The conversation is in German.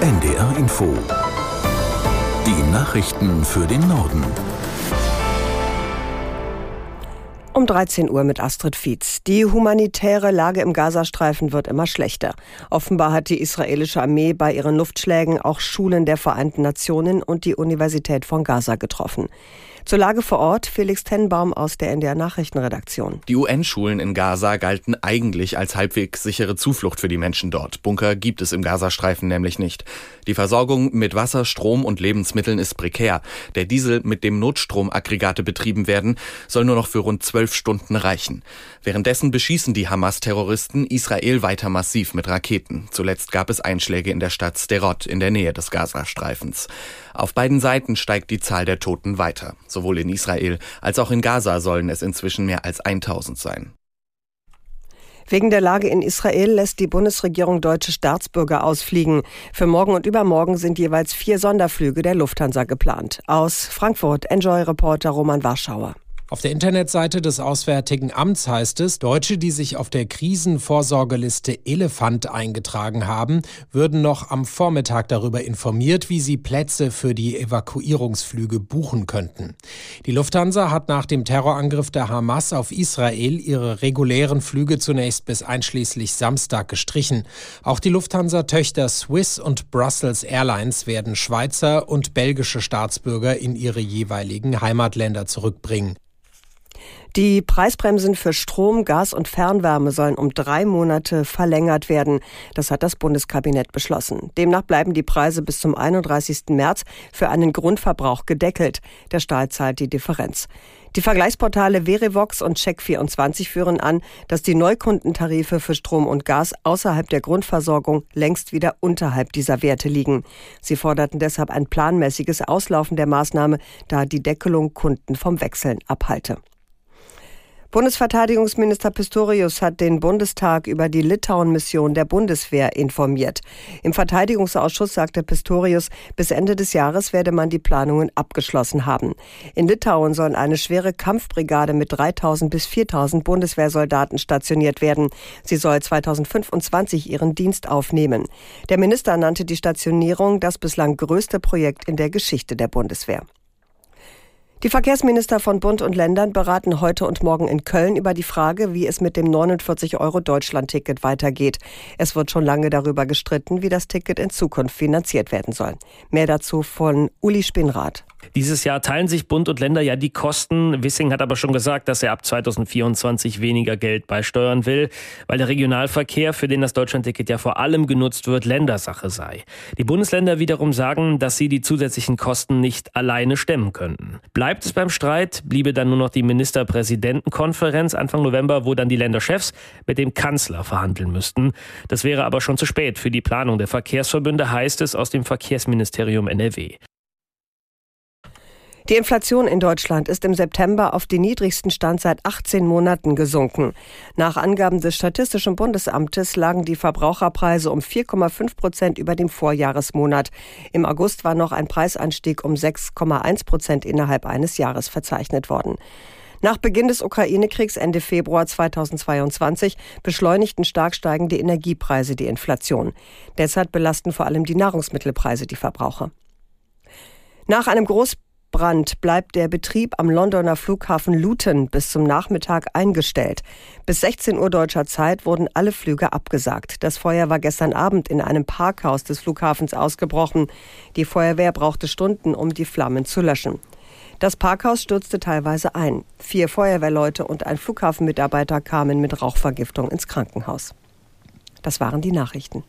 NDR Info. Die Nachrichten für den Norden. Um 13 Uhr mit Astrid Fietz. Die humanitäre Lage im Gazastreifen wird immer schlechter. Offenbar hat die israelische Armee bei ihren Luftschlägen auch Schulen der Vereinten Nationen und die Universität von Gaza getroffen. Zur Lage vor Ort Felix Tenbaum aus der NDR Nachrichtenredaktion. Die UN-Schulen in Gaza galten eigentlich als halbwegs sichere Zuflucht für die Menschen dort. Bunker gibt es im Gazastreifen nämlich nicht. Die Versorgung mit Wasser, Strom und Lebensmitteln ist prekär. Der Diesel, mit dem Notstromaggregate betrieben werden, soll nur noch für rund zwölf Stunden reichen. Währenddessen beschießen die Hamas-Terroristen Israel weiter massiv mit Raketen. Zuletzt gab es Einschläge in der Stadt Sderot in der Nähe des Gazastreifens. Auf beiden Seiten steigt die Zahl der Toten weiter. Sowohl in Israel als auch in Gaza sollen es inzwischen mehr als 1000 sein. Wegen der Lage in Israel lässt die Bundesregierung deutsche Staatsbürger ausfliegen. Für morgen und übermorgen sind jeweils vier Sonderflüge der Lufthansa geplant. Aus Frankfurt, Enjoy-Reporter Roman Warschauer. Auf der Internetseite des Auswärtigen Amts heißt es, Deutsche, die sich auf der Krisenvorsorgeliste Elefant eingetragen haben, würden noch am Vormittag darüber informiert, wie sie Plätze für die Evakuierungsflüge buchen könnten. Die Lufthansa hat nach dem Terrorangriff der Hamas auf Israel ihre regulären Flüge zunächst bis einschließlich Samstag gestrichen. Auch die Lufthansa-Töchter Swiss und Brussels Airlines werden Schweizer und belgische Staatsbürger in ihre jeweiligen Heimatländer zurückbringen. Die Preisbremsen für Strom, Gas und Fernwärme sollen um drei Monate verlängert werden. Das hat das Bundeskabinett beschlossen. Demnach bleiben die Preise bis zum 31. März für einen Grundverbrauch gedeckelt. Der Staat zahlt die Differenz. Die Vergleichsportale Verivox und Check24 führen an, dass die Neukundentarife für Strom und Gas außerhalb der Grundversorgung längst wieder unterhalb dieser Werte liegen. Sie forderten deshalb ein planmäßiges Auslaufen der Maßnahme, da die Deckelung Kunden vom Wechseln abhalte. Bundesverteidigungsminister Pistorius hat den Bundestag über die Litauen-Mission der Bundeswehr informiert. Im Verteidigungsausschuss sagte Pistorius, bis Ende des Jahres werde man die Planungen abgeschlossen haben. In Litauen sollen eine schwere Kampfbrigade mit 3000 bis 4000 Bundeswehrsoldaten stationiert werden. Sie soll 2025 ihren Dienst aufnehmen. Der Minister nannte die Stationierung das bislang größte Projekt in der Geschichte der Bundeswehr. Die Verkehrsminister von Bund und Ländern beraten heute und morgen in Köln über die Frage, wie es mit dem 49-Euro-Deutschland-Ticket weitergeht. Es wird schon lange darüber gestritten, wie das Ticket in Zukunft finanziert werden soll. Mehr dazu von Uli Spinrath. Dieses Jahr teilen sich Bund und Länder ja die Kosten. Wissing hat aber schon gesagt, dass er ab 2024 weniger Geld beisteuern will, weil der Regionalverkehr, für den das Deutschlandticket ja vor allem genutzt wird, Ländersache sei. Die Bundesländer wiederum sagen, dass sie die zusätzlichen Kosten nicht alleine stemmen könnten. Bleibt es beim Streit, bliebe dann nur noch die Ministerpräsidentenkonferenz Anfang November, wo dann die Länderchefs mit dem Kanzler verhandeln müssten. Das wäre aber schon zu spät für die Planung der Verkehrsverbünde, heißt es aus dem Verkehrsministerium NRW. Die Inflation in Deutschland ist im September auf den niedrigsten Stand seit 18 Monaten gesunken. Nach Angaben des Statistischen Bundesamtes lagen die Verbraucherpreise um 4,5 Prozent über dem Vorjahresmonat. Im August war noch ein Preisanstieg um 6,1 Prozent innerhalb eines Jahres verzeichnet worden. Nach Beginn des Ukraine-Kriegs Ende Februar 2022 beschleunigten stark steigende Energiepreise die Inflation. Derzeit belasten vor allem die Nahrungsmittelpreise die Verbraucher. Nach einem Groß Brand bleibt der Betrieb am Londoner Flughafen Luton bis zum Nachmittag eingestellt. Bis 16 Uhr deutscher Zeit wurden alle Flüge abgesagt. Das Feuer war gestern Abend in einem Parkhaus des Flughafens ausgebrochen. Die Feuerwehr brauchte Stunden, um die Flammen zu löschen. Das Parkhaus stürzte teilweise ein. Vier Feuerwehrleute und ein Flughafenmitarbeiter kamen mit Rauchvergiftung ins Krankenhaus. Das waren die Nachrichten.